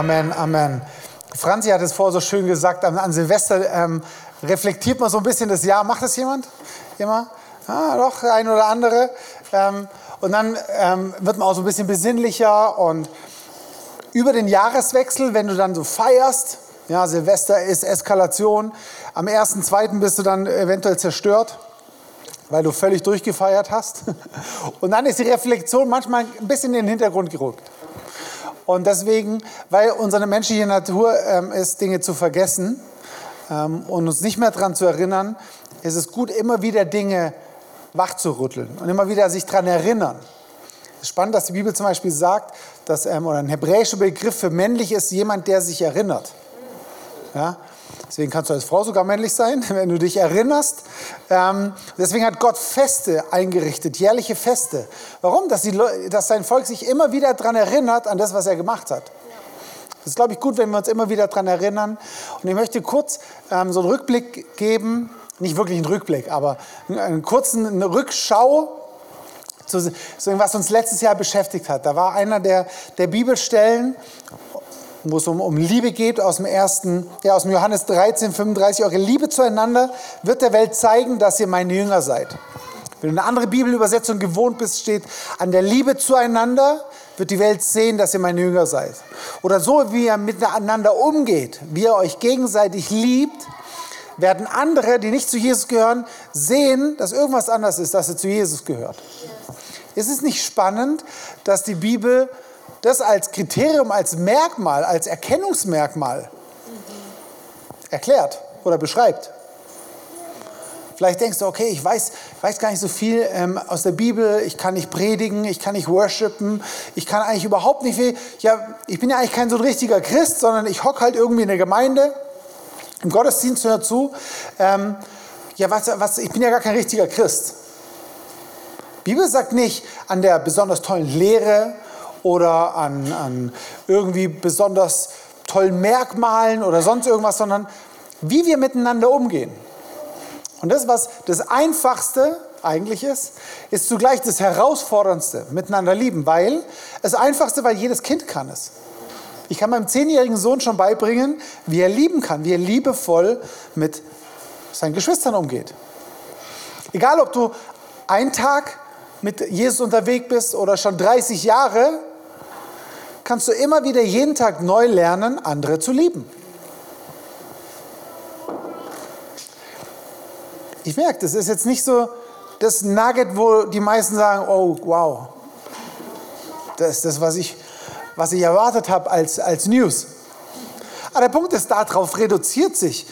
Amen. Amen. Franzi hat es vorher so schön gesagt, an, Silvester ähm, reflektiert man so ein bisschen das Jahr. Macht das jemand? Immer? Ah, doch, ein oder andere. Ähm, und dann ähm, wird man auch so ein bisschen besinnlicher und über den Jahreswechsel, wenn du dann so feierst, ja, Silvester ist Eskalation, am 1.2. bist du dann eventuell zerstört, weil du völlig durchgefeiert hast. Und dann ist die Reflexion manchmal ein bisschen in den Hintergrund gerückt. Und deswegen, weil unsere menschliche Natur ähm, ist, Dinge zu vergessen ähm, und uns nicht mehr daran zu erinnern, ist es gut, immer wieder Dinge wachzurütteln und immer wieder sich daran erinnern. Es ist spannend, dass die Bibel zum Beispiel sagt, dass, ähm, oder ein hebräischer Begriff für männlich ist jemand, der sich erinnert. Ja? Deswegen kannst du als Frau sogar männlich sein, wenn du dich erinnerst. Ähm, deswegen hat Gott Feste eingerichtet, jährliche Feste. Warum? Dass, die, dass sein Volk sich immer wieder daran erinnert, an das, was er gemacht hat. Das ist, glaube ich, gut, wenn wir uns immer wieder daran erinnern. Und ich möchte kurz ähm, so einen Rückblick geben, nicht wirklich einen Rückblick, aber einen kurzen eine Rückschau zu, zu was uns letztes Jahr beschäftigt hat. Da war einer der, der Bibelstellen, wo es um, um Liebe geht, aus dem ersten, ja, aus dem Johannes 13, 35. Eure Liebe zueinander wird der Welt zeigen, dass ihr meine Jünger seid. Wenn du eine andere Bibelübersetzung gewohnt bist, steht, an der Liebe zueinander wird die Welt sehen, dass ihr meine Jünger seid. Oder so, wie ihr miteinander umgeht, wie ihr euch gegenseitig liebt, werden andere, die nicht zu Jesus gehören, sehen, dass irgendwas anders ist, dass er zu Jesus gehört. Ist es nicht spannend, dass die Bibel das als Kriterium, als Merkmal, als Erkennungsmerkmal erklärt oder beschreibt. Vielleicht denkst du, okay, ich weiß, weiß gar nicht so viel ähm, aus der Bibel, ich kann nicht predigen, ich kann nicht worshipen, ich kann eigentlich überhaupt nicht viel. Ja, ich bin ja eigentlich kein so ein richtiger Christ, sondern ich hocke halt irgendwie in der Gemeinde, im Gottesdienst hört zu. Ähm, ja, was, was, ich bin ja gar kein richtiger Christ. Die Bibel sagt nicht an der besonders tollen Lehre oder an, an irgendwie besonders tollen Merkmalen oder sonst irgendwas, sondern wie wir miteinander umgehen. Und das, was das Einfachste eigentlich ist, ist zugleich das Herausforderndste, miteinander lieben, weil das Einfachste, weil jedes Kind kann es. Ich kann meinem zehnjährigen Sohn schon beibringen, wie er lieben kann, wie er liebevoll mit seinen Geschwistern umgeht. Egal, ob du einen Tag mit Jesus unterwegs bist oder schon 30 Jahre, kannst du immer wieder jeden Tag neu lernen, andere zu lieben. Ich merke, das ist jetzt nicht so das Nugget, wo die meisten sagen, oh wow, das ist das, was ich, was ich erwartet habe als, als News. Aber der Punkt ist, darauf reduziert sich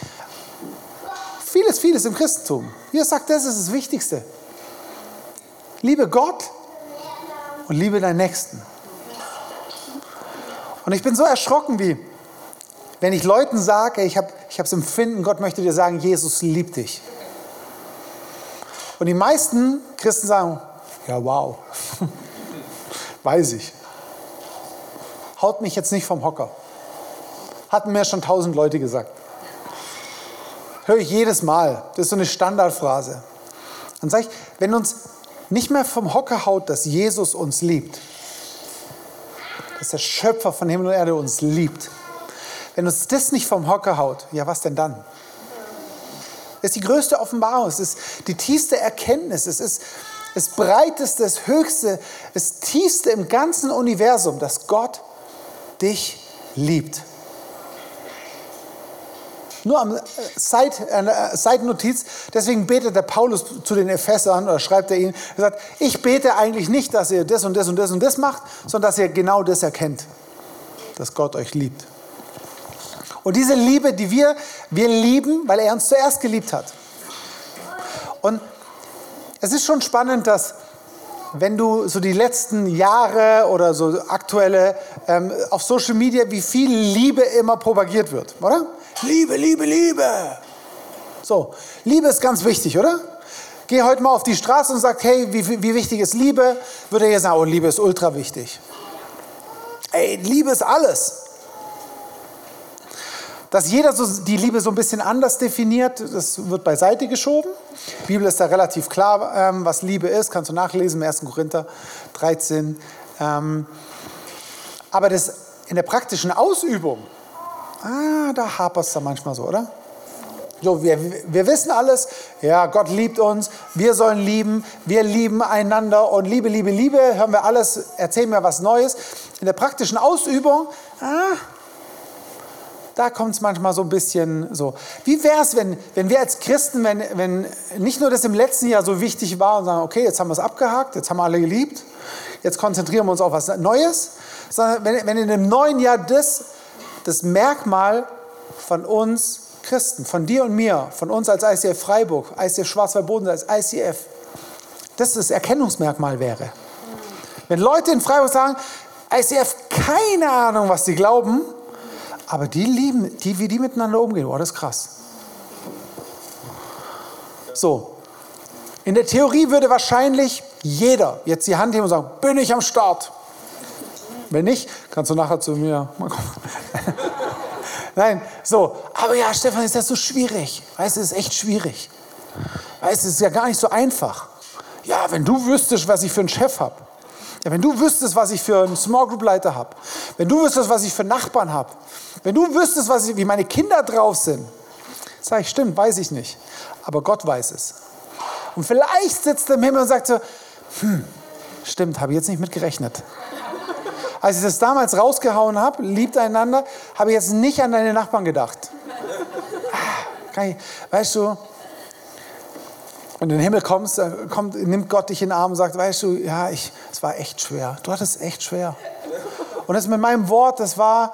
vieles, vieles im Christentum. Hier sagt, das ist das Wichtigste. Liebe Gott und liebe deinen Nächsten. Und ich bin so erschrocken, wie wenn ich Leuten sage, ich habe ich das Empfinden, Gott möchte dir sagen, Jesus liebt dich. Und die meisten Christen sagen, ja wow, weiß ich. Haut mich jetzt nicht vom Hocker. Hatten mir schon tausend Leute gesagt. Höre ich jedes Mal. Das ist so eine Standardphrase. Dann sage ich, wenn uns nicht mehr vom Hocker haut, dass Jesus uns liebt, dass der Schöpfer von Himmel und Erde uns liebt. Wenn uns das nicht vom Hocker haut, ja, was denn dann? Das ist die größte Offenbarung, es ist die tiefste Erkenntnis, es ist das breiteste, das höchste, das tiefste im ganzen Universum, dass Gott dich liebt. Nur am Seit, äh, Seitennotiz, deswegen betet der Paulus zu den Ephesern oder schreibt er ihnen, er sagt, ich bete eigentlich nicht, dass ihr das und das und das und das macht, sondern dass ihr genau das erkennt, dass Gott euch liebt. Und diese Liebe, die wir, wir lieben, weil er uns zuerst geliebt hat. Und es ist schon spannend, dass wenn du so die letzten Jahre oder so aktuelle ähm, auf Social Media, wie viel Liebe immer propagiert wird, oder? Liebe, Liebe, Liebe. So, Liebe ist ganz wichtig, oder? Geh heute mal auf die Straße und sag, hey, wie, wie wichtig ist Liebe? Würde er sagen, oh, Liebe ist ultra wichtig. Ey, Liebe ist alles. Dass jeder so die Liebe so ein bisschen anders definiert, das wird beiseite geschoben. Die Bibel ist da relativ klar, ähm, was Liebe ist. Kannst du nachlesen im 1. Korinther 13. Ähm, aber das in der praktischen Ausübung, ah, da hapert es da manchmal so, oder? So, wir, wir wissen alles, ja, Gott liebt uns, wir sollen lieben, wir lieben einander und Liebe, Liebe, Liebe, hören wir alles, erzählen wir was Neues. In der praktischen Ausübung, ah, da kommt es manchmal so ein bisschen so. Wie wäre es, wenn, wenn wir als Christen, wenn, wenn nicht nur das im letzten Jahr so wichtig war und sagen, okay, jetzt haben wir es abgehakt, jetzt haben wir alle geliebt, jetzt konzentrieren wir uns auf was Neues, sondern wenn, wenn in dem neuen Jahr das, das Merkmal von uns Christen, von dir und mir, von uns als ICF Freiburg, ICF Schwarzwald-Boden, als ICF, das das Erkennungsmerkmal wäre. Wenn Leute in Freiburg sagen, ICF, keine Ahnung, was sie glauben, aber die lieben, die, wie die miteinander umgehen, oh, das ist krass. So, in der Theorie würde wahrscheinlich jeder jetzt die Hand heben und sagen, bin ich am Start. Wenn nicht, kannst du nachher zu mir mal kommen. Nein, so, aber ja, Stefan, ist das so schwierig? Weißt du, es ist echt schwierig. Weißt du, es ist ja gar nicht so einfach. Ja, wenn du wüsstest, was ich für einen Chef habe. Ja, wenn du wüsstest, was ich für einen Small Group Leiter habe. Wenn du wüsstest, was ich für Nachbarn habe. Wenn du wüsstest, was ich, wie meine Kinder drauf sind. Sag ich, stimmt, weiß ich nicht. Aber Gott weiß es. Und vielleicht sitzt er im Himmel und sagt so, hm, stimmt, habe ich jetzt nicht mit gerechnet. Als ich das damals rausgehauen habe, liebt einander, habe ich jetzt nicht an deine Nachbarn gedacht. Ah, weißt du, und in den Himmel kommst, kommt, nimmt Gott dich in den Arm und sagt, weißt du, ja, ich, es war echt schwer. Du hattest es echt schwer. Und das mit meinem Wort, das war,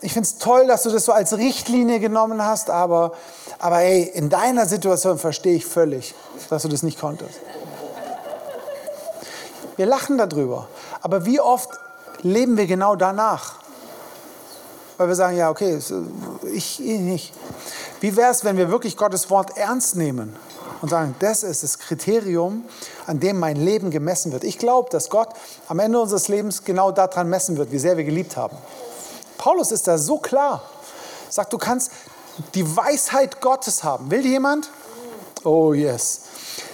ich finde es toll, dass du das so als Richtlinie genommen hast, aber, aber ey, in deiner Situation verstehe ich völlig, dass du das nicht konntest. Wir lachen darüber. Aber wie oft leben wir genau danach. Weil wir sagen, ja, okay, ich, ich nicht. Wie wäre es, wenn wir wirklich Gottes Wort ernst nehmen und sagen, das ist das Kriterium, an dem mein Leben gemessen wird. Ich glaube, dass Gott am Ende unseres Lebens genau daran messen wird, wie sehr wir geliebt haben. Paulus ist da so klar. Sagt, du kannst die Weisheit Gottes haben. Will jemand? Oh yes.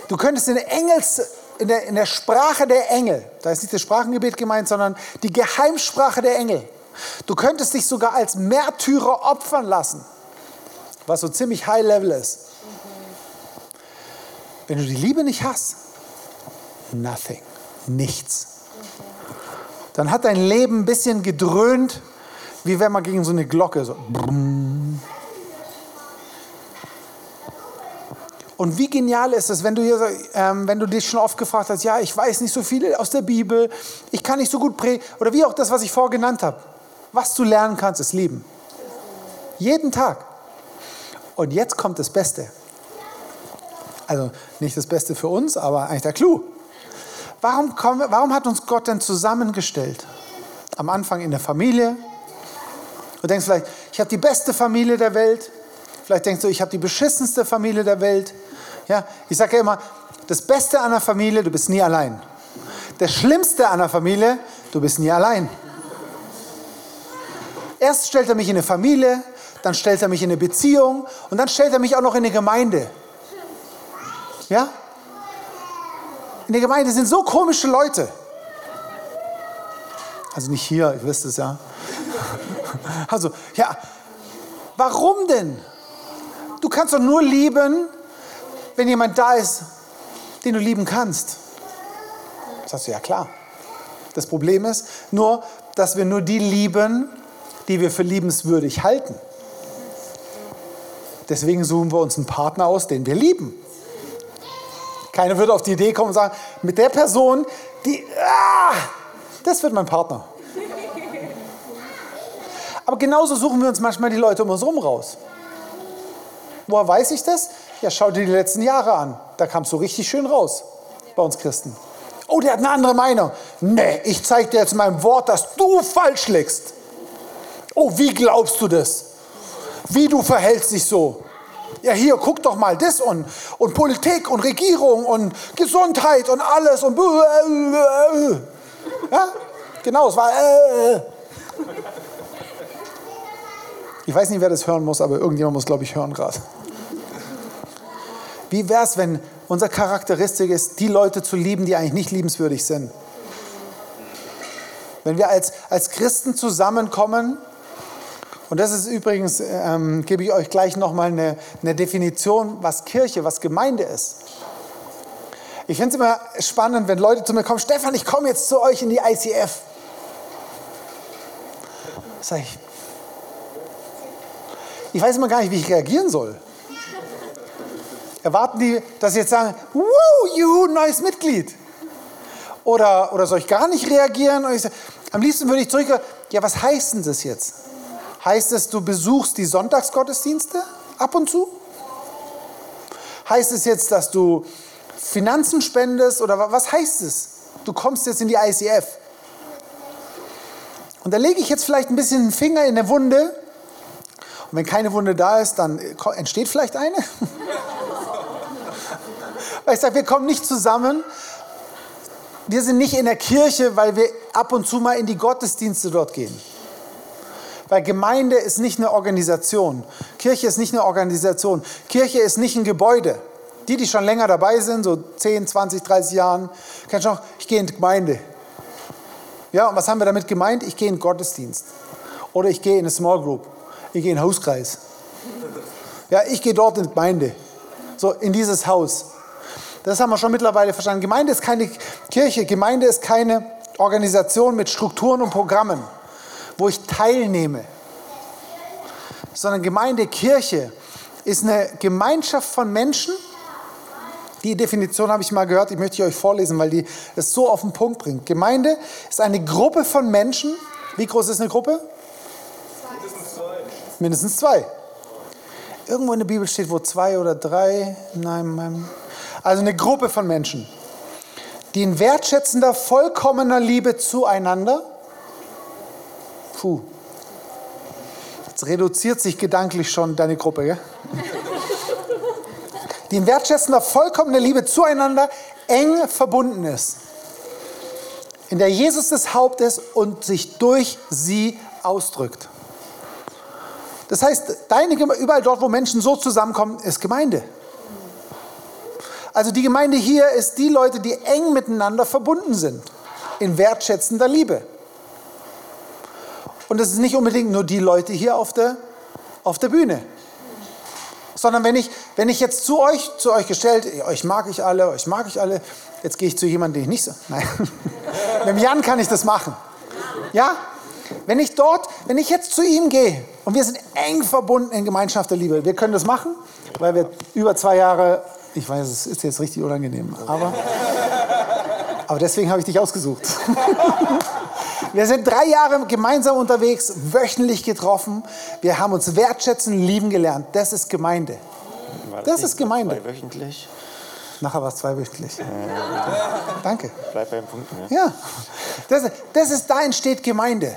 Du könntest den Engels in der, in der Sprache der Engel, da ist nicht das Sprachengebet gemeint, sondern die Geheimsprache der Engel. Du könntest dich sogar als Märtyrer opfern lassen, was so ziemlich high level ist. Wenn du die Liebe nicht hast, nothing, nichts. Dann hat dein Leben ein bisschen gedröhnt, wie wenn man gegen so eine Glocke so. Brumm, Und wie genial ist es, wenn du, hier, ähm, wenn du dich schon oft gefragt hast, ja, ich weiß nicht so viel aus der Bibel, ich kann nicht so gut predigen, oder wie auch das, was ich vorher genannt habe. Was du lernen kannst, ist lieben. Jeden Tag. Und jetzt kommt das Beste. Also nicht das Beste für uns, aber eigentlich der Clou. Warum, kommen, warum hat uns Gott denn zusammengestellt? Am Anfang in der Familie. Du denkst vielleicht, ich habe die beste Familie der Welt. Vielleicht denkst du, ich habe die beschissenste Familie der Welt. Ja, ich sage ja immer, das Beste an der Familie, du bist nie allein. Das Schlimmste an der Familie, du bist nie allein. Erst stellt er mich in eine Familie, dann stellt er mich in eine Beziehung und dann stellt er mich auch noch in eine Gemeinde. Ja? In der Gemeinde sind so komische Leute. Also nicht hier, ihr wisst es ja. Also, ja, warum denn? Du kannst doch nur lieben, wenn jemand da ist, den du lieben kannst. Sagst du ja klar. Das Problem ist nur, dass wir nur die lieben, die wir für liebenswürdig halten. Deswegen suchen wir uns einen Partner aus, den wir lieben. Keiner würde auf die Idee kommen und sagen, mit der Person, die, ah, das wird mein Partner. Aber genauso suchen wir uns manchmal die Leute um uns herum raus. Woher weiß ich das? Ja, schau dir die letzten Jahre an. Da kam es so richtig schön raus bei uns Christen. Oh, der hat eine andere Meinung. Nee, ich zeige dir jetzt mein Wort, dass du falsch liegst. Oh, wie glaubst du das? Wie du verhältst dich so? Ja, hier, guck doch mal das und, und Politik und Regierung und Gesundheit und alles und. Ja, genau, es war. Äh, äh. Ich weiß nicht, wer das hören muss, aber irgendjemand muss, glaube ich, hören gerade. Wie wäre es, wenn unsere Charakteristik ist, die Leute zu lieben, die eigentlich nicht liebenswürdig sind? Wenn wir als, als Christen zusammenkommen, und das ist übrigens, ähm, gebe ich euch gleich nochmal eine, eine Definition, was Kirche, was Gemeinde ist. Ich finde es immer spannend, wenn Leute zu mir kommen, Stefan, ich komme jetzt zu euch in die ICF. Sag ich, ich weiß immer gar nicht, wie ich reagieren soll. Erwarten die, dass sie jetzt sagen, Woo, juhu, neues Mitglied? Oder, oder soll ich gar nicht reagieren? Sage, am liebsten würde ich zurück, ja, was heißt denn das jetzt? Heißt es, du besuchst die Sonntagsgottesdienste ab und zu? Heißt es jetzt, dass du Finanzen spendest oder was heißt es? Du kommst jetzt in die ICF. Und da lege ich jetzt vielleicht ein bisschen den Finger in der Wunde. Und wenn keine Wunde da ist, dann entsteht vielleicht eine. Weil ich sage, wir kommen nicht zusammen. Wir sind nicht in der Kirche, weil wir ab und zu mal in die Gottesdienste dort gehen. Weil Gemeinde ist nicht eine Organisation. Kirche ist nicht eine Organisation. Kirche ist nicht ein Gebäude. Die, die schon länger dabei sind, so 10, 20, 30 Jahren, kennst du noch, ich gehe in die Gemeinde. Ja, und was haben wir damit gemeint? Ich gehe in den Gottesdienst. Oder ich gehe in eine Small Group. Ich gehe in den Hauskreis. Ja, ich gehe dort in die Gemeinde. So, in dieses Haus. Das haben wir schon mittlerweile verstanden. Gemeinde ist keine Kirche. Gemeinde ist keine Organisation mit Strukturen und Programmen, wo ich teilnehme. Sondern Gemeinde, Kirche ist eine Gemeinschaft von Menschen, die Definition habe ich mal gehört, die möchte ich euch vorlesen, weil die es so auf den Punkt bringt. Gemeinde ist eine Gruppe von Menschen. Wie groß ist eine Gruppe? Mindestens zwei. Irgendwo in der Bibel steht, wo zwei oder drei. Nein, also eine Gruppe von Menschen, die in wertschätzender, vollkommener Liebe zueinander. Puh. Jetzt reduziert sich gedanklich schon deine Gruppe, gell? die in wertschätzender, vollkommener Liebe zueinander eng verbunden ist, in der Jesus das Haupt ist und sich durch sie ausdrückt. Das heißt, deine, überall dort, wo Menschen so zusammenkommen, ist Gemeinde. Also die Gemeinde hier ist die Leute, die eng miteinander verbunden sind, in wertschätzender Liebe. Und es ist nicht unbedingt nur die Leute hier auf der, auf der Bühne sondern wenn ich, wenn ich jetzt zu euch, zu euch gestellt, euch mag ich alle, euch mag ich alle, jetzt gehe ich zu jemandem, den ich nicht so, nein, mit Jan kann ich das machen. Ja? Wenn ich dort, wenn ich jetzt zu ihm gehe und wir sind eng verbunden in Gemeinschaft der Liebe, wir können das machen, weil wir über zwei Jahre, ich weiß, es ist jetzt richtig unangenehm, aber, aber deswegen habe ich dich ausgesucht. Wir sind drei Jahre gemeinsam unterwegs, wöchentlich getroffen. Wir haben uns wertschätzen, lieben gelernt. Das ist Gemeinde. Das, das ist Gemeinde. Wöchentlich? Nachher war es zweiwöchentlich. Äh, Danke. Bleib beim Punkt. Ne? Ja, das, das ist, da entsteht Gemeinde.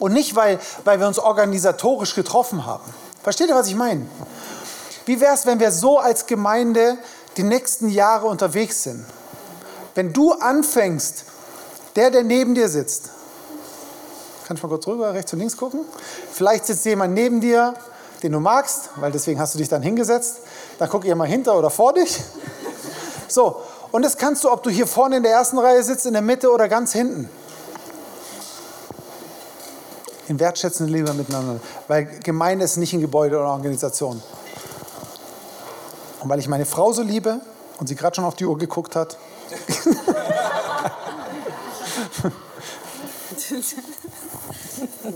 Und nicht, weil, weil wir uns organisatorisch getroffen haben. Versteht ihr, was ich meine? Wie wäre es, wenn wir so als Gemeinde die nächsten Jahre unterwegs sind? Wenn du anfängst, der, der neben dir sitzt, kannst du mal kurz rüber, rechts und links gucken? Vielleicht sitzt jemand neben dir, den du magst, weil deswegen hast du dich dann hingesetzt. Dann guck ihr mal hinter oder vor dich. So, und das kannst du, ob du hier vorne in der ersten Reihe sitzt, in der Mitte oder ganz hinten. In wertschätzender Liebe miteinander. Weil Gemeinde ist nicht ein Gebäude oder Organisation. Und weil ich meine Frau so liebe und sie gerade schon auf die Uhr geguckt hat.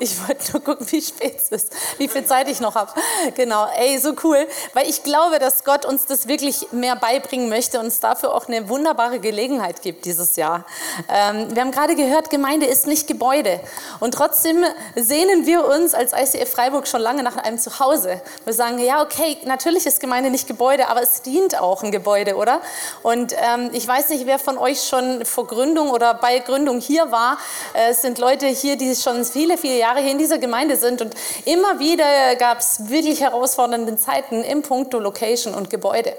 Ich wollte nur gucken, wie spät es ist, wie viel Zeit ich noch habe. Genau, ey, so cool. Weil ich glaube, dass Gott uns das wirklich mehr beibringen möchte und uns dafür auch eine wunderbare Gelegenheit gibt dieses Jahr. Ähm, wir haben gerade gehört, Gemeinde ist nicht Gebäude. Und trotzdem sehnen wir uns als ICF Freiburg schon lange nach einem Zuhause. Wir sagen, ja, okay, natürlich ist Gemeinde nicht Gebäude, aber es dient auch ein Gebäude, oder? Und ähm, ich weiß nicht, wer von euch schon vor Gründung oder bei Gründung hier war. Äh, es sind Leute hier, die schon viele, viele Jahre hier in dieser Gemeinde sind und immer wieder gab es wirklich herausfordernde Zeiten im Punkto Location und Gebäude.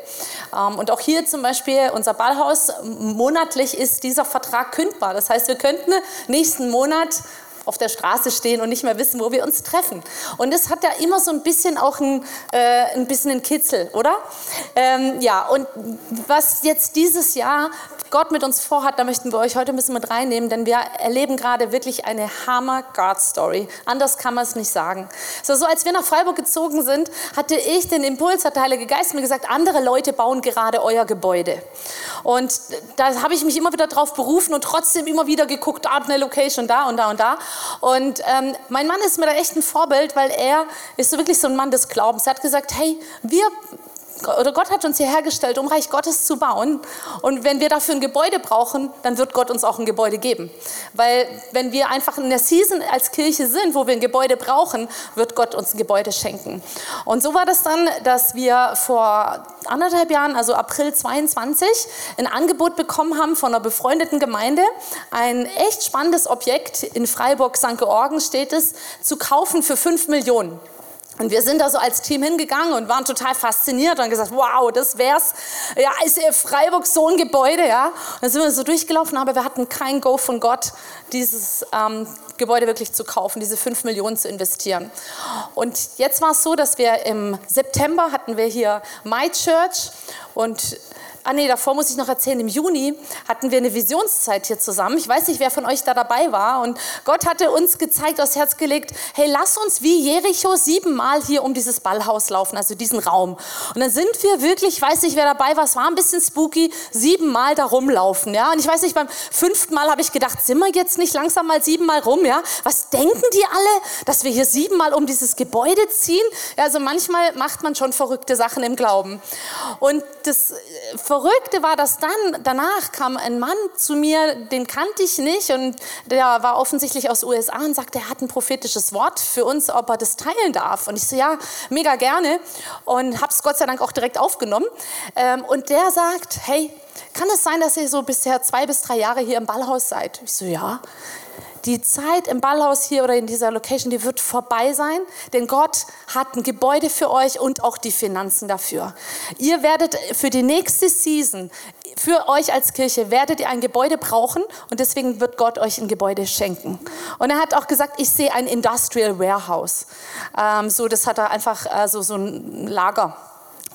Ähm, und auch hier zum Beispiel unser Ballhaus, monatlich ist dieser Vertrag kündbar. Das heißt, wir könnten nächsten Monat auf der Straße stehen und nicht mehr wissen, wo wir uns treffen. Und es hat ja immer so ein bisschen auch ein, äh, ein bisschen einen Kitzel, oder? Ähm, ja, und was jetzt dieses Jahr Gott mit uns vorhat, da möchten wir euch heute ein bisschen mit reinnehmen, denn wir erleben gerade wirklich eine Hammer-God-Story. Anders kann man es nicht sagen. So, so als wir nach Freiburg gezogen sind, hatte ich den Impuls, hat der Heilige Geist mir gesagt, andere Leute bauen gerade euer Gebäude. Und da habe ich mich immer wieder drauf berufen und trotzdem immer wieder geguckt, da eine Location, da und da und da. Und ähm, mein Mann ist mir da echt ein Vorbild, weil er ist so wirklich so ein Mann des Glaubens. Er hat gesagt, hey, wir oder Gott hat uns hierher gestellt, um Reich Gottes zu bauen. Und wenn wir dafür ein Gebäude brauchen, dann wird Gott uns auch ein Gebäude geben. Weil wenn wir einfach in der Season als Kirche sind, wo wir ein Gebäude brauchen, wird Gott uns ein Gebäude schenken. Und so war das dann, dass wir vor anderthalb Jahren, also April 22, ein Angebot bekommen haben von einer befreundeten Gemeinde, ein echt spannendes Objekt in Freiburg, St. Georgen steht es, zu kaufen für 5 Millionen. Und wir sind da so als Team hingegangen und waren total fasziniert und gesagt, wow, das wär's. Ja, ist Freiburg so ein Gebäude, ja. Und dann sind wir so durchgelaufen, aber wir hatten kein Go von Gott, dieses ähm, Gebäude wirklich zu kaufen, diese fünf Millionen zu investieren. Und jetzt war es so, dass wir im September hatten wir hier My Church und Ah nee, davor muss ich noch erzählen, im Juni hatten wir eine Visionszeit hier zusammen. Ich weiß nicht, wer von euch da dabei war. Und Gott hatte uns gezeigt, aufs Herz gelegt, hey, lass uns wie Jericho siebenmal hier um dieses Ballhaus laufen, also diesen Raum. Und dann sind wir wirklich, ich weiß nicht, wer dabei war, es war ein bisschen spooky, siebenmal da rumlaufen. Ja? Und ich weiß nicht, beim fünften Mal habe ich gedacht, sind wir jetzt nicht langsam mal siebenmal rum? Ja? Was denken die alle, dass wir hier siebenmal um dieses Gebäude ziehen? Ja, also manchmal macht man schon verrückte Sachen im Glauben. Und das äh, Verrückte war, dass dann danach kam ein Mann zu mir, den kannte ich nicht und der war offensichtlich aus USA und sagte, er hat ein prophetisches Wort für uns, ob er das teilen darf. Und ich so, ja, mega gerne und habe es Gott sei Dank auch direkt aufgenommen. Ähm, und der sagt, hey, kann es sein, dass ihr so bisher zwei bis drei Jahre hier im Ballhaus seid? Ich so, ja die Zeit im Ballhaus hier oder in dieser Location, die wird vorbei sein, denn Gott hat ein Gebäude für euch und auch die Finanzen dafür. Ihr werdet für die nächste Season, für euch als Kirche, werdet ihr ein Gebäude brauchen und deswegen wird Gott euch ein Gebäude schenken. Und er hat auch gesagt, ich sehe ein Industrial Warehouse. Ähm, so, das hat er einfach äh, so, so ein Lager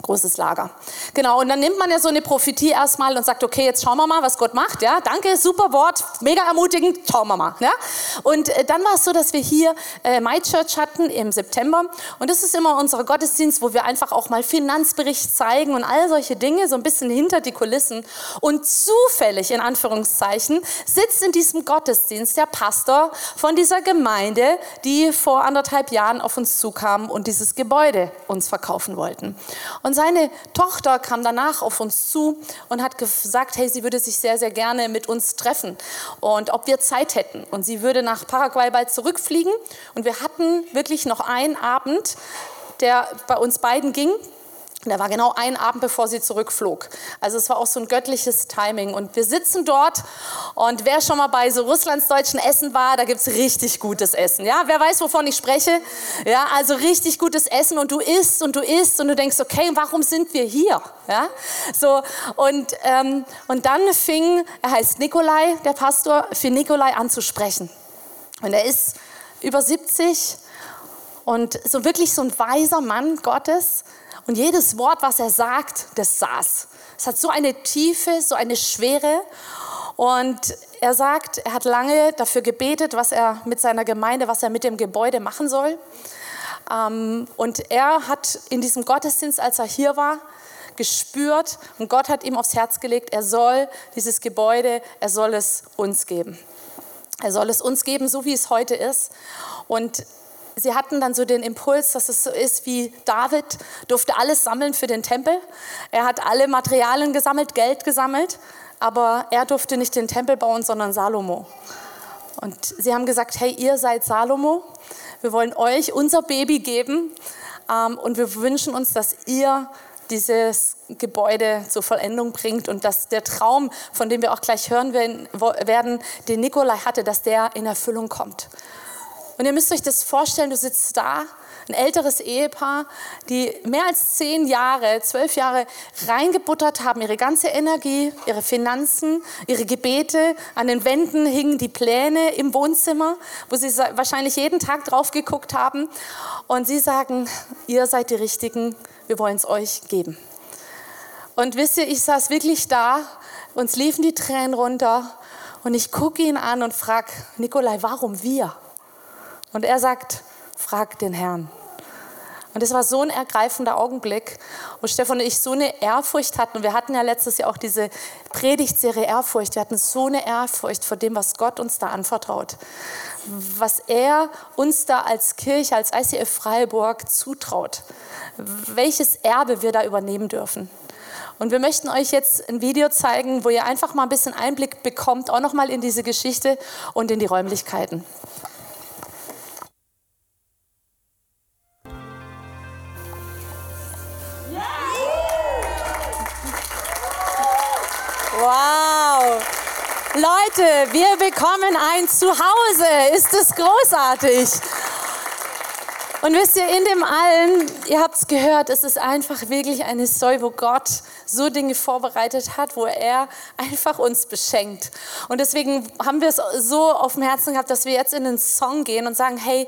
großes Lager. Genau, und dann nimmt man ja so eine Prophetie erstmal und sagt, okay, jetzt schauen wir mal, was Gott macht. Ja, danke, super Wort, mega ermutigend, schauen wir mal. Ja? Und äh, dann war es so, dass wir hier äh, My Church hatten im September. Und das ist immer unser Gottesdienst, wo wir einfach auch mal Finanzbericht zeigen und all solche Dinge, so ein bisschen hinter die Kulissen. Und zufällig, in Anführungszeichen, sitzt in diesem Gottesdienst der Pastor von dieser Gemeinde, die vor anderthalb Jahren auf uns zukam und dieses Gebäude uns verkaufen wollten. Und seine Tochter kam danach auf uns zu und hat gesagt, hey, sie würde sich sehr, sehr gerne mit uns treffen und ob wir Zeit hätten. Und sie würde nach Paraguay bald zurückfliegen. Und wir hatten wirklich noch einen Abend, der bei uns beiden ging. Der war genau ein Abend, bevor sie zurückflog. Also es war auch so ein göttliches Timing. Und wir sitzen dort und wer schon mal bei so russlandsdeutschen Essen war, da gibt es richtig gutes Essen. Ja, wer weiß, wovon ich spreche? Ja, also richtig gutes Essen und du isst und du isst und du denkst, okay, warum sind wir hier? Ja, so und, ähm, und dann fing, er heißt Nikolai, der Pastor, für Nikolai anzusprechen. Und er ist über 70 und so wirklich so ein weiser Mann Gottes und jedes Wort, was er sagt, das saß. Es hat so eine Tiefe, so eine Schwere. Und er sagt, er hat lange dafür gebetet, was er mit seiner Gemeinde, was er mit dem Gebäude machen soll. Ähm, und er hat in diesem Gottesdienst, als er hier war, gespürt und Gott hat ihm aufs Herz gelegt, er soll dieses Gebäude, er soll es uns geben. Er soll es uns geben, so wie es heute ist. Und sie hatten dann so den Impuls, dass es so ist wie David durfte alles sammeln für den Tempel. Er hat alle Materialien gesammelt, Geld gesammelt, aber er durfte nicht den Tempel bauen, sondern Salomo. Und sie haben gesagt, hey, ihr seid Salomo, wir wollen euch unser Baby geben ähm, und wir wünschen uns, dass ihr dieses Gebäude zur Vollendung bringt und dass der Traum, von dem wir auch gleich hören werden, den Nikolai hatte, dass der in Erfüllung kommt. Und ihr müsst euch das vorstellen, du sitzt da, ein älteres Ehepaar, die mehr als zehn Jahre, zwölf Jahre reingebuttert haben, ihre ganze Energie, ihre Finanzen, ihre Gebete. An den Wänden hingen die Pläne im Wohnzimmer, wo sie wahrscheinlich jeden Tag drauf geguckt haben. Und sie sagen, ihr seid die Richtigen, wir wollen es euch geben. Und wisst ihr, ich saß wirklich da, uns liefen die Tränen runter und ich gucke ihn an und frage, Nikolai, warum wir? Und er sagt, frag den Herrn. Und es war so ein ergreifender Augenblick, wo Stefan und ich so eine Ehrfurcht hatten. Wir hatten ja letztes Jahr auch diese Predigtserie Ehrfurcht. Wir hatten so eine Ehrfurcht vor dem, was Gott uns da anvertraut. Was er uns da als Kirche, als ICF Freiburg zutraut. Welches Erbe wir da übernehmen dürfen. Und wir möchten euch jetzt ein Video zeigen, wo ihr einfach mal ein bisschen Einblick bekommt, auch nochmal in diese Geschichte und in die Räumlichkeiten. Leute, wir bekommen ein Zuhause. Ist das großartig? Und wisst ihr, in dem allen, ihr habt es gehört, es ist einfach wirklich eine Säule, wo Gott so Dinge vorbereitet hat, wo er einfach uns beschenkt. Und deswegen haben wir es so auf dem Herzen gehabt, dass wir jetzt in den Song gehen und sagen, hey,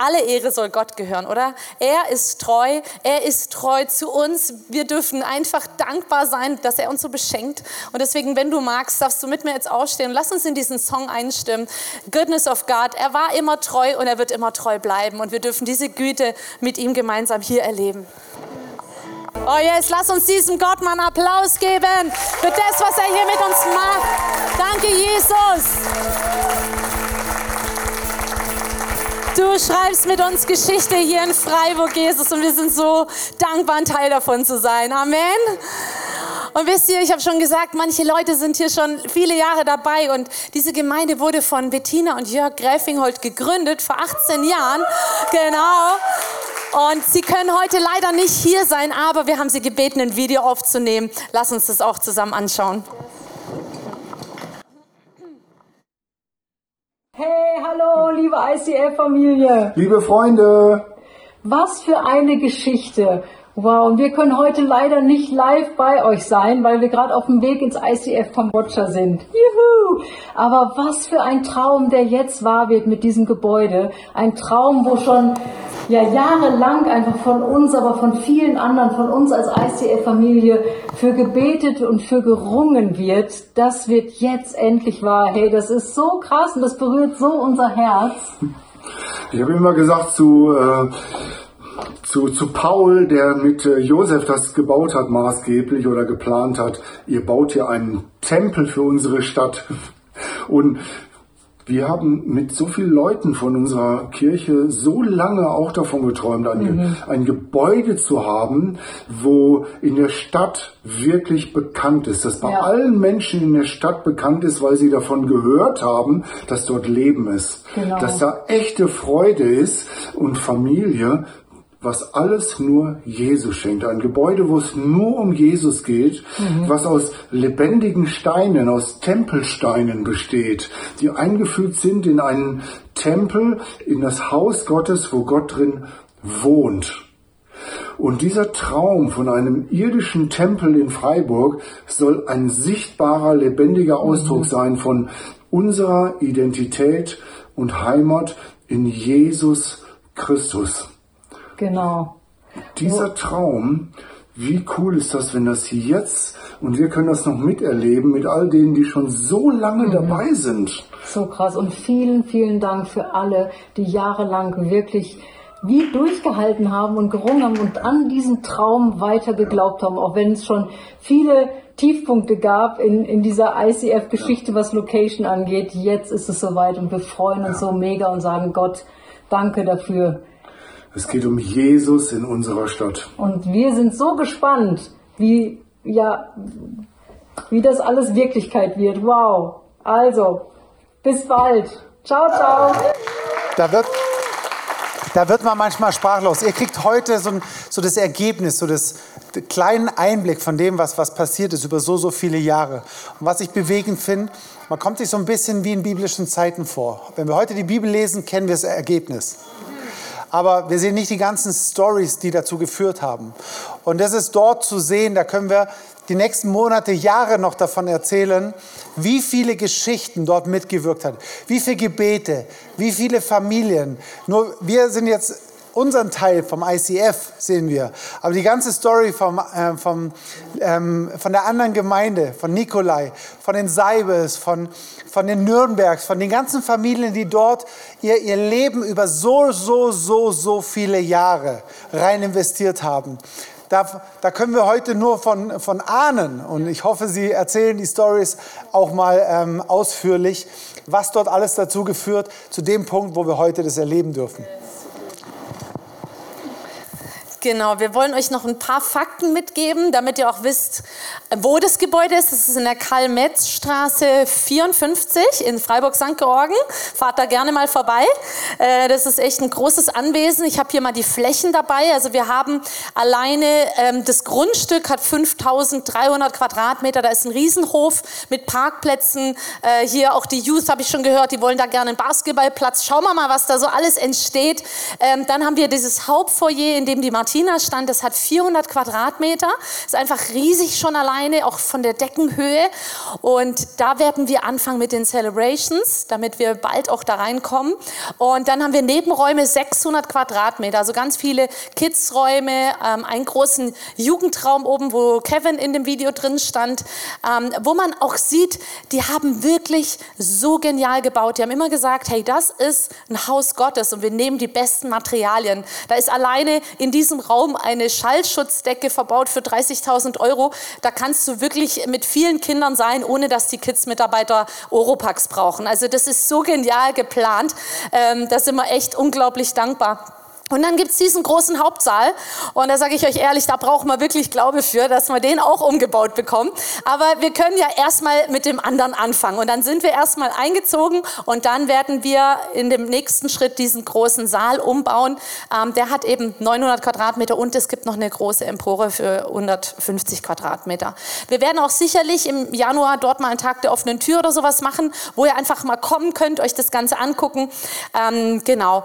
alle Ehre soll Gott gehören, oder? Er ist treu, er ist treu zu uns. Wir dürfen einfach dankbar sein, dass er uns so beschenkt. Und deswegen, wenn du magst, darfst du mit mir jetzt aufstehen. Lass uns in diesen Song einstimmen. Goodness of God. Er war immer treu und er wird immer treu bleiben. Und wir dürfen diese Güte mit ihm gemeinsam hier erleben. Oh yes, lass uns diesem Gott mal einen Applaus geben für das, was er hier mit uns macht. Danke, Jesus. Du schreibst mit uns Geschichte hier in Freiburg, Jesus, und wir sind so dankbar, ein Teil davon zu sein. Amen. Und wisst ihr, ich habe schon gesagt, manche Leute sind hier schon viele Jahre dabei und diese Gemeinde wurde von Bettina und Jörg Gräfingholt gegründet vor 18 Jahren. Genau. Und sie können heute leider nicht hier sein, aber wir haben sie gebeten, ein Video aufzunehmen. Lass uns das auch zusammen anschauen. Hey, hallo, liebe ICF-Familie. Liebe Freunde. Was für eine Geschichte. Wow, und wir können heute leider nicht live bei euch sein, weil wir gerade auf dem Weg ins ICF Kambodscha sind. Juhu! Aber was für ein Traum, der jetzt wahr wird mit diesem Gebäude. Ein Traum, wo schon ja jahrelang einfach von uns, aber von vielen anderen, von uns als ICF-Familie für gebetet und für gerungen wird. Das wird jetzt endlich wahr. Hey, das ist so krass und das berührt so unser Herz. Ich habe immer gesagt zu äh, zu, zu Paul, der mit äh, Josef das gebaut hat, maßgeblich oder geplant hat, ihr baut hier einen Tempel für unsere Stadt. Und wir haben mit so vielen Leuten von unserer Kirche so lange auch davon geträumt, ein, mhm. ein, Gebäude zu haben, wo in der Stadt wirklich bekannt ist, dass bei ja. allen Menschen in der Stadt bekannt ist, weil sie davon gehört haben, dass dort Leben ist, genau. dass da echte Freude ist und Familie was alles nur Jesus schenkt. Ein Gebäude, wo es nur um Jesus geht, mhm. was aus lebendigen Steinen, aus Tempelsteinen besteht, die eingefügt sind in einen Tempel, in das Haus Gottes, wo Gott drin wohnt. Und dieser Traum von einem irdischen Tempel in Freiburg soll ein sichtbarer, lebendiger Ausdruck mhm. sein von unserer Identität und Heimat in Jesus Christus. Genau. Dieser Traum, wie cool ist das, wenn das jetzt, und wir können das noch miterleben mit all denen, die schon so lange mhm. dabei sind. So krass. Und vielen, vielen Dank für alle, die jahrelang wirklich wie durchgehalten haben und gerungen haben und an diesen Traum weiter geglaubt haben, auch wenn es schon viele Tiefpunkte gab in, in dieser ICF-Geschichte, was Location angeht. Jetzt ist es soweit und wir freuen uns ja. so mega und sagen Gott, danke dafür. Es geht um Jesus in unserer Stadt. Und wir sind so gespannt, wie, ja, wie das alles Wirklichkeit wird. Wow. Also, bis bald. Ciao, ciao. Da wird, da wird man manchmal sprachlos. Ihr kriegt heute so, ein, so das Ergebnis, so das kleinen Einblick von dem, was, was passiert ist über so, so viele Jahre. Und was ich bewegend finde, man kommt sich so ein bisschen wie in biblischen Zeiten vor. Wenn wir heute die Bibel lesen, kennen wir das Ergebnis. Aber wir sehen nicht die ganzen Stories, die dazu geführt haben. Und das ist dort zu sehen, da können wir die nächsten Monate, Jahre noch davon erzählen, wie viele Geschichten dort mitgewirkt hat, wie viele Gebete, wie viele Familien. Nur wir sind jetzt unseren Teil vom ICF sehen wir, aber die ganze Story vom, äh, vom, ähm, von der anderen Gemeinde, von Nikolai, von den Seibels, von, von den Nürnbergs, von den ganzen Familien, die dort ihr, ihr Leben über so, so, so, so viele Jahre rein investiert haben da, da können wir heute nur von, von ahnen. Und ich hoffe, Sie erzählen die Stories auch mal ähm, ausführlich, was dort alles dazu geführt, zu dem Punkt, wo wir heute das erleben dürfen. Genau, wir wollen euch noch ein paar Fakten mitgeben, damit ihr auch wisst, wo das Gebäude ist. Das ist in der Karl-Metz-Straße 54 in Freiburg-St. Georgen. Fahrt da gerne mal vorbei. Äh, das ist echt ein großes Anwesen. Ich habe hier mal die Flächen dabei. Also wir haben alleine, ähm, das Grundstück hat 5300 Quadratmeter. Da ist ein Riesenhof mit Parkplätzen. Äh, hier auch die Youth, habe ich schon gehört, die wollen da gerne einen Basketballplatz. Schauen wir mal, was da so alles entsteht. Ähm, dann haben wir dieses Hauptfoyer, in dem die Martin Martina stand, das hat 400 Quadratmeter, ist einfach riesig schon alleine, auch von der Deckenhöhe. Und da werden wir anfangen mit den Celebrations, damit wir bald auch da reinkommen. Und dann haben wir Nebenräume 600 Quadratmeter, also ganz viele Kidsräume, ähm, einen großen Jugendraum oben, wo Kevin in dem Video drin stand, ähm, wo man auch sieht, die haben wirklich so genial gebaut. Die haben immer gesagt, hey, das ist ein Haus Gottes und wir nehmen die besten Materialien. Da ist alleine in diesem Raum eine Schallschutzdecke verbaut für 30.000 Euro. Da kannst du wirklich mit vielen Kindern sein, ohne dass die Kids-Mitarbeiter Oropax brauchen. Also das ist so genial geplant. Ähm, da sind wir echt unglaublich dankbar. Und dann gibt's diesen großen Hauptsaal. Und da sage ich euch ehrlich, da braucht man wirklich Glaube für, dass wir den auch umgebaut bekommen. Aber wir können ja erstmal mit dem anderen anfangen. Und dann sind wir erstmal eingezogen und dann werden wir in dem nächsten Schritt diesen großen Saal umbauen. Ähm, der hat eben 900 Quadratmeter und es gibt noch eine große Empore für 150 Quadratmeter. Wir werden auch sicherlich im Januar dort mal einen Tag der offenen Tür oder sowas machen, wo ihr einfach mal kommen könnt, euch das Ganze angucken. Ähm, genau.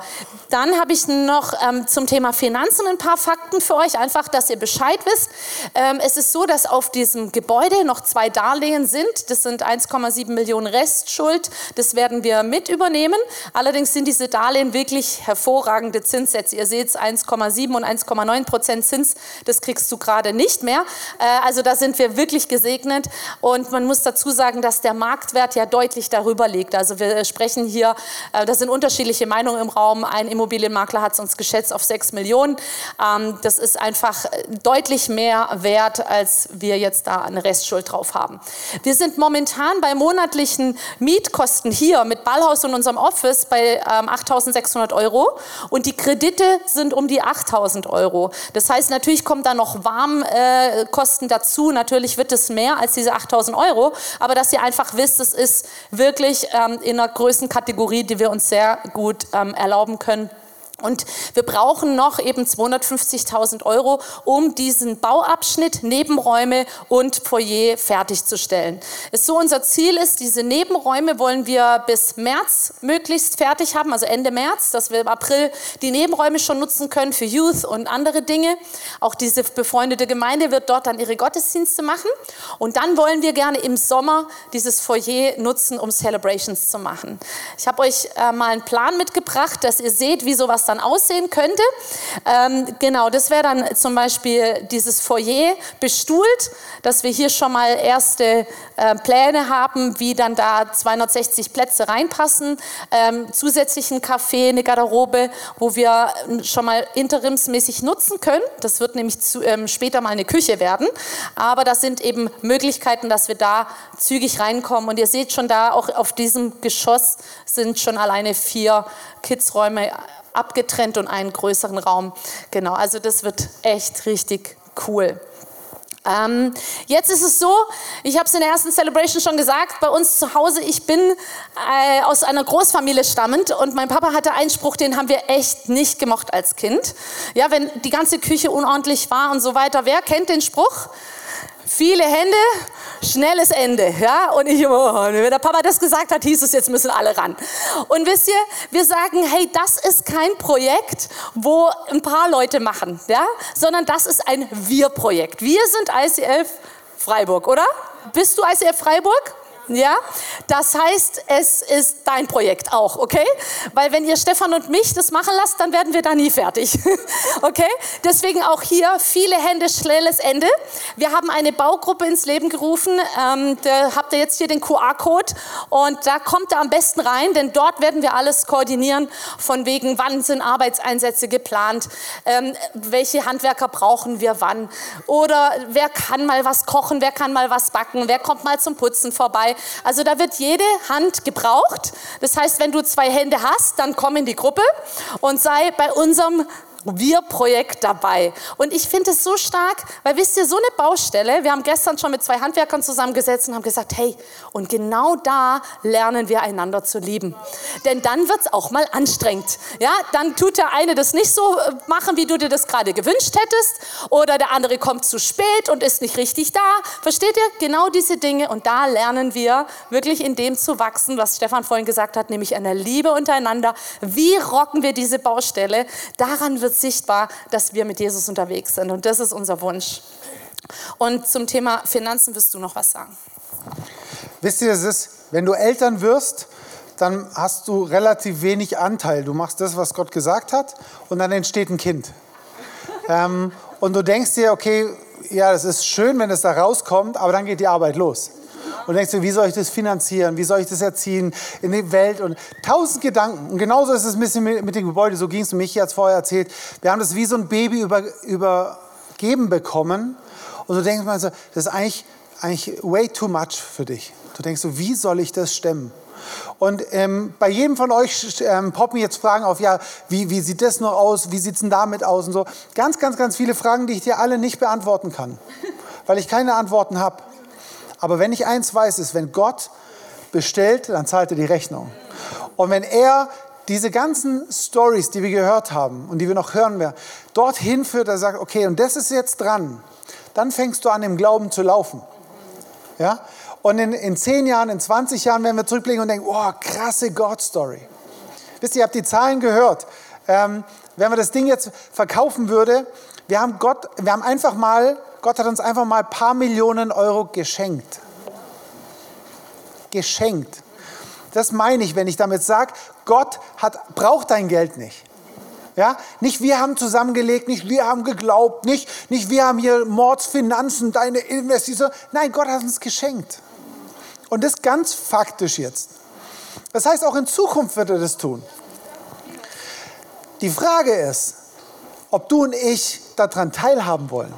Dann habe ich noch ähm, zum Thema Finanzen ein paar Fakten für euch, einfach, dass ihr Bescheid wisst. Ähm, es ist so, dass auf diesem Gebäude noch zwei Darlehen sind. Das sind 1,7 Millionen Restschuld. Das werden wir mit übernehmen. Allerdings sind diese Darlehen wirklich hervorragende Zinssätze. Ihr seht es 1,7 und 1,9 Prozent Zins. Das kriegst du gerade nicht mehr. Äh, also da sind wir wirklich gesegnet. Und man muss dazu sagen, dass der Marktwert ja deutlich darüber liegt. Also wir sprechen hier, äh, da sind unterschiedliche Meinungen im Raum. Ein Immobilienmakler hat es uns geschätzt auf 6 Millionen. Ähm, das ist einfach deutlich mehr wert, als wir jetzt da eine Restschuld drauf haben. Wir sind momentan bei monatlichen Mietkosten hier mit Ballhaus und unserem Office bei ähm, 8.600 Euro und die Kredite sind um die 8.000 Euro. Das heißt, natürlich kommen da noch Warmkosten äh, dazu. Natürlich wird es mehr als diese 8.000 Euro, aber dass ihr einfach wisst, es ist wirklich ähm, in einer Größenkategorie, die wir uns sehr gut ähm, erlauben können. Und wir brauchen noch eben 250.000 Euro, um diesen Bauabschnitt, Nebenräume und Foyer fertigzustellen. Es so unser Ziel ist, diese Nebenräume wollen wir bis März möglichst fertig haben, also Ende März, dass wir im April die Nebenräume schon nutzen können für Youth und andere Dinge. Auch diese befreundete Gemeinde wird dort dann ihre Gottesdienste machen. Und dann wollen wir gerne im Sommer dieses Foyer nutzen, um Celebrations zu machen. Ich habe euch äh, mal einen Plan mitgebracht, dass ihr seht, wie sowas dann aussehen könnte. Ähm, genau, das wäre dann zum Beispiel dieses Foyer bestuhlt, dass wir hier schon mal erste äh, Pläne haben, wie dann da 260 Plätze reinpassen. Ähm, zusätzlichen Café, eine Garderobe, wo wir schon mal interimsmäßig nutzen können. Das wird nämlich zu, ähm, später mal eine Küche werden. Aber das sind eben Möglichkeiten, dass wir da zügig reinkommen. Und ihr seht schon da, auch auf diesem Geschoss sind schon alleine vier Kidsräume abgetrennt und einen größeren Raum. Genau, also das wird echt richtig cool. Ähm, jetzt ist es so, ich habe es in der ersten Celebration schon gesagt, bei uns zu Hause, ich bin äh, aus einer Großfamilie stammend und mein Papa hatte einen Spruch, den haben wir echt nicht gemocht als Kind. Ja, wenn die ganze Küche unordentlich war und so weiter. Wer kennt den Spruch? Viele Hände, schnelles Ende. Ja? Und ich, oh, wenn der Papa das gesagt hat, hieß es, jetzt müssen alle ran. Und wisst ihr, wir sagen, hey, das ist kein Projekt, wo ein paar Leute machen, ja? sondern das ist ein Wir-Projekt. Wir sind ICF Freiburg, oder? Bist du ICF Freiburg? Ja, das heißt, es ist dein Projekt auch, okay? Weil wenn ihr Stefan und mich das machen lasst, dann werden wir da nie fertig, okay? Deswegen auch hier viele Hände, schnelles Ende. Wir haben eine Baugruppe ins Leben gerufen. Ähm, da habt ihr jetzt hier den QR-Code und da kommt ihr am besten rein, denn dort werden wir alles koordinieren von wegen, wann sind Arbeitseinsätze geplant, ähm, welche Handwerker brauchen wir wann oder wer kann mal was kochen, wer kann mal was backen, wer kommt mal zum Putzen vorbei. Also da wird jede Hand gebraucht. Das heißt, wenn du zwei Hände hast, dann komm in die Gruppe und sei bei unserem wir-Projekt dabei. Und ich finde es so stark, weil wisst ihr, so eine Baustelle, wir haben gestern schon mit zwei Handwerkern zusammengesetzt und haben gesagt, hey, und genau da lernen wir einander zu lieben. Denn dann wird es auch mal anstrengend. Ja, dann tut der eine das nicht so äh, machen, wie du dir das gerade gewünscht hättest, oder der andere kommt zu spät und ist nicht richtig da. Versteht ihr? Genau diese Dinge. Und da lernen wir wirklich in dem zu wachsen, was Stefan vorhin gesagt hat, nämlich an der Liebe untereinander. Wie rocken wir diese Baustelle? Daran wird sichtbar, dass wir mit Jesus unterwegs sind. Und das ist unser Wunsch. Und zum Thema Finanzen wirst du noch was sagen. Wisst ihr, es ist, wenn du Eltern wirst, dann hast du relativ wenig Anteil. Du machst das, was Gott gesagt hat, und dann entsteht ein Kind. ähm, und du denkst dir, okay, ja, es ist schön, wenn es da rauskommt, aber dann geht die Arbeit los und denkst du, wie soll ich das finanzieren, wie soll ich das erziehen in die Welt und tausend Gedanken. Und genauso ist es ein bisschen mit, dem Gebäude, so ging es mich jetzt vorher erzählt. Wir haben das wie so ein Baby über, übergeben bekommen und du denkst mal so, das ist eigentlich, eigentlich way too much für dich. Du denkst so, wie soll ich das stemmen? Und ähm, bei jedem von euch ähm, poppen jetzt Fragen auf, ja, wie, wie sieht das noch aus, wie sieht es denn damit aus und so. Ganz, ganz, ganz viele Fragen, die ich dir alle nicht beantworten kann, weil ich keine Antworten habe. Aber wenn ich eins weiß, ist, wenn Gott bestellt, dann zahlt er die Rechnung. Und wenn er diese ganzen Stories, die wir gehört haben und die wir noch hören werden, dorthin führt, er sagt, okay, und das ist jetzt dran, dann fängst du an, im Glauben zu laufen. Ja? Und in, in 10 Jahren, in 20 Jahren werden wir zurückblicken und denken, oh, krasse God-Story. Wisst ihr, ihr habt die Zahlen gehört. Ähm, wenn man das Ding jetzt verkaufen würde, wir haben Gott, wir haben einfach mal Gott hat uns einfach mal ein paar Millionen Euro geschenkt. Geschenkt. Das meine ich, wenn ich damit sage, Gott hat, braucht dein Geld nicht. Ja? Nicht wir haben zusammengelegt, nicht wir haben geglaubt, nicht, nicht wir haben hier Mordsfinanzen, deine Investition. Nein, Gott hat uns geschenkt. Und das ganz faktisch jetzt. Das heißt, auch in Zukunft wird er das tun. Die Frage ist, ob du und ich daran teilhaben wollen.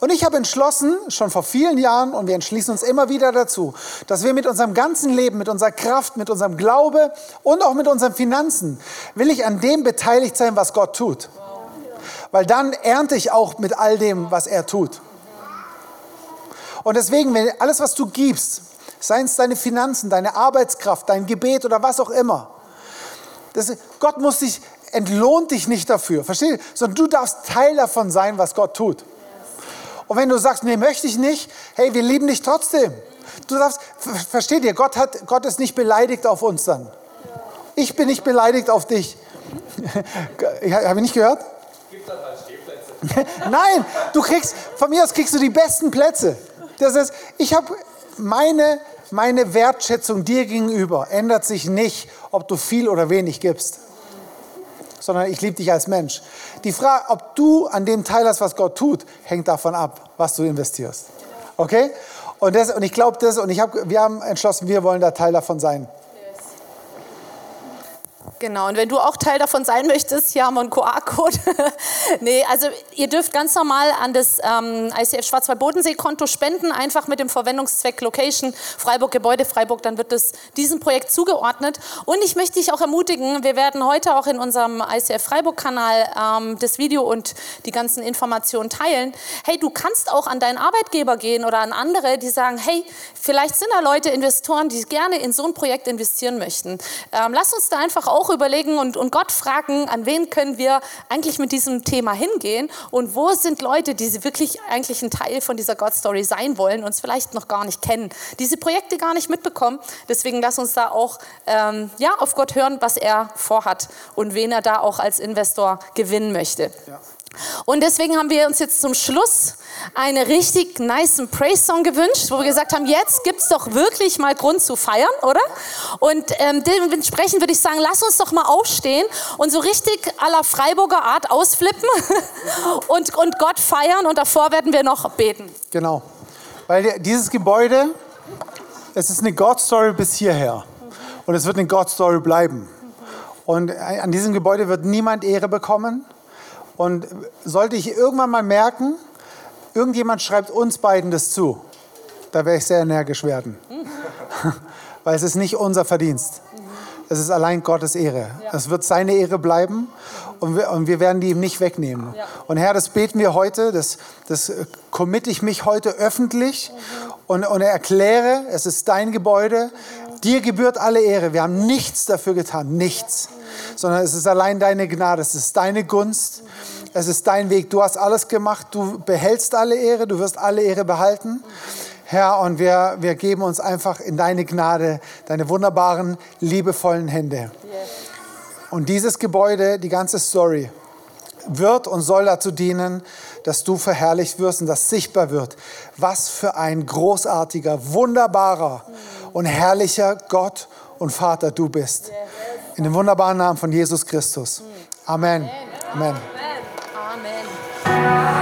Und ich habe entschlossen, schon vor vielen Jahren, und wir entschließen uns immer wieder dazu, dass wir mit unserem ganzen Leben, mit unserer Kraft, mit unserem Glaube und auch mit unseren Finanzen, will ich an dem beteiligt sein, was Gott tut. Weil dann ernte ich auch mit all dem, was er tut. Und deswegen, wenn alles, was du gibst, seien es deine Finanzen, deine Arbeitskraft, dein Gebet oder was auch immer, das, Gott muss dich, entlohnt dich nicht dafür, verstehst du? Sondern du darfst Teil davon sein, was Gott tut. Und wenn du sagst, nee, möchte ich nicht, hey, wir lieben dich trotzdem. Du darfst, versteht ihr, Gott, hat, Gott ist nicht beleidigt auf uns dann. Ich bin nicht beleidigt auf dich. Habe ich nicht gehört? Gibt es als Stehplätze? Nein, du kriegst, von mir aus kriegst du die besten Plätze. Das ist, ich habe meine, meine Wertschätzung dir gegenüber ändert sich nicht, ob du viel oder wenig gibst sondern ich liebe dich als Mensch. Die Frage, ob du an dem Teil hast, was Gott tut, hängt davon ab, was du investierst. Okay? Und, das, und ich glaube das, und ich hab, wir haben entschlossen, wir wollen da Teil davon sein. Genau, und wenn du auch Teil davon sein möchtest, hier haben wir einen QR-Code. nee, also ihr dürft ganz normal an das ähm, ICF Schwarzwald-Bodensee-Konto spenden, einfach mit dem Verwendungszweck Location Freiburg, Gebäude Freiburg, dann wird das diesem Projekt zugeordnet. Und ich möchte dich auch ermutigen, wir werden heute auch in unserem ICF Freiburg-Kanal ähm, das Video und die ganzen Informationen teilen. Hey, du kannst auch an deinen Arbeitgeber gehen oder an andere, die sagen, hey, vielleicht sind da Leute, Investoren, die gerne in so ein Projekt investieren möchten. Ähm, lass uns da einfach auch überlegen und, und Gott fragen, an wen können wir eigentlich mit diesem Thema hingehen und wo sind Leute, die wirklich eigentlich ein Teil von dieser God-Story sein wollen, uns vielleicht noch gar nicht kennen, diese Projekte gar nicht mitbekommen. Deswegen lass uns da auch ähm, ja, auf Gott hören, was er vorhat und wen er da auch als Investor gewinnen möchte. Ja. Und deswegen haben wir uns jetzt zum Schluss einen richtig nice Praise-Song gewünscht, wo wir gesagt haben, jetzt gibt es doch wirklich mal Grund zu feiern, oder? Und ähm, dementsprechend würde ich sagen, lass uns doch mal aufstehen und so richtig aller Freiburger Art ausflippen und, und Gott feiern und davor werden wir noch beten. Genau, weil dieses Gebäude, es ist eine God-Story bis hierher und es wird eine God-Story bleiben. Und an diesem Gebäude wird niemand Ehre bekommen. Und sollte ich irgendwann mal merken, irgendjemand schreibt uns beiden das zu, da wäre ich sehr energisch werden. Weil es ist nicht unser Verdienst. Es ist allein Gottes Ehre. Ja. Es wird seine Ehre bleiben und wir, und wir werden die ihm nicht wegnehmen. Ja. Und Herr, das beten wir heute, das, das committe ich mich heute öffentlich mhm. und, und erkläre, es ist dein Gebäude. Mhm. Dir gebührt alle Ehre. Wir haben nichts dafür getan, nichts. Mhm. Sondern es ist allein deine Gnade, es ist deine Gunst. Es ist dein Weg. Du hast alles gemacht. Du behältst alle Ehre. Du wirst alle Ehre behalten. Herr, und wir, wir geben uns einfach in deine Gnade, deine wunderbaren, liebevollen Hände. Und dieses Gebäude, die ganze Story, wird und soll dazu dienen, dass du verherrlicht wirst und dass sichtbar wird, was für ein großartiger, wunderbarer und herrlicher Gott und Vater du bist. In dem wunderbaren Namen von Jesus Christus. Amen. Amen. Amen. Amen.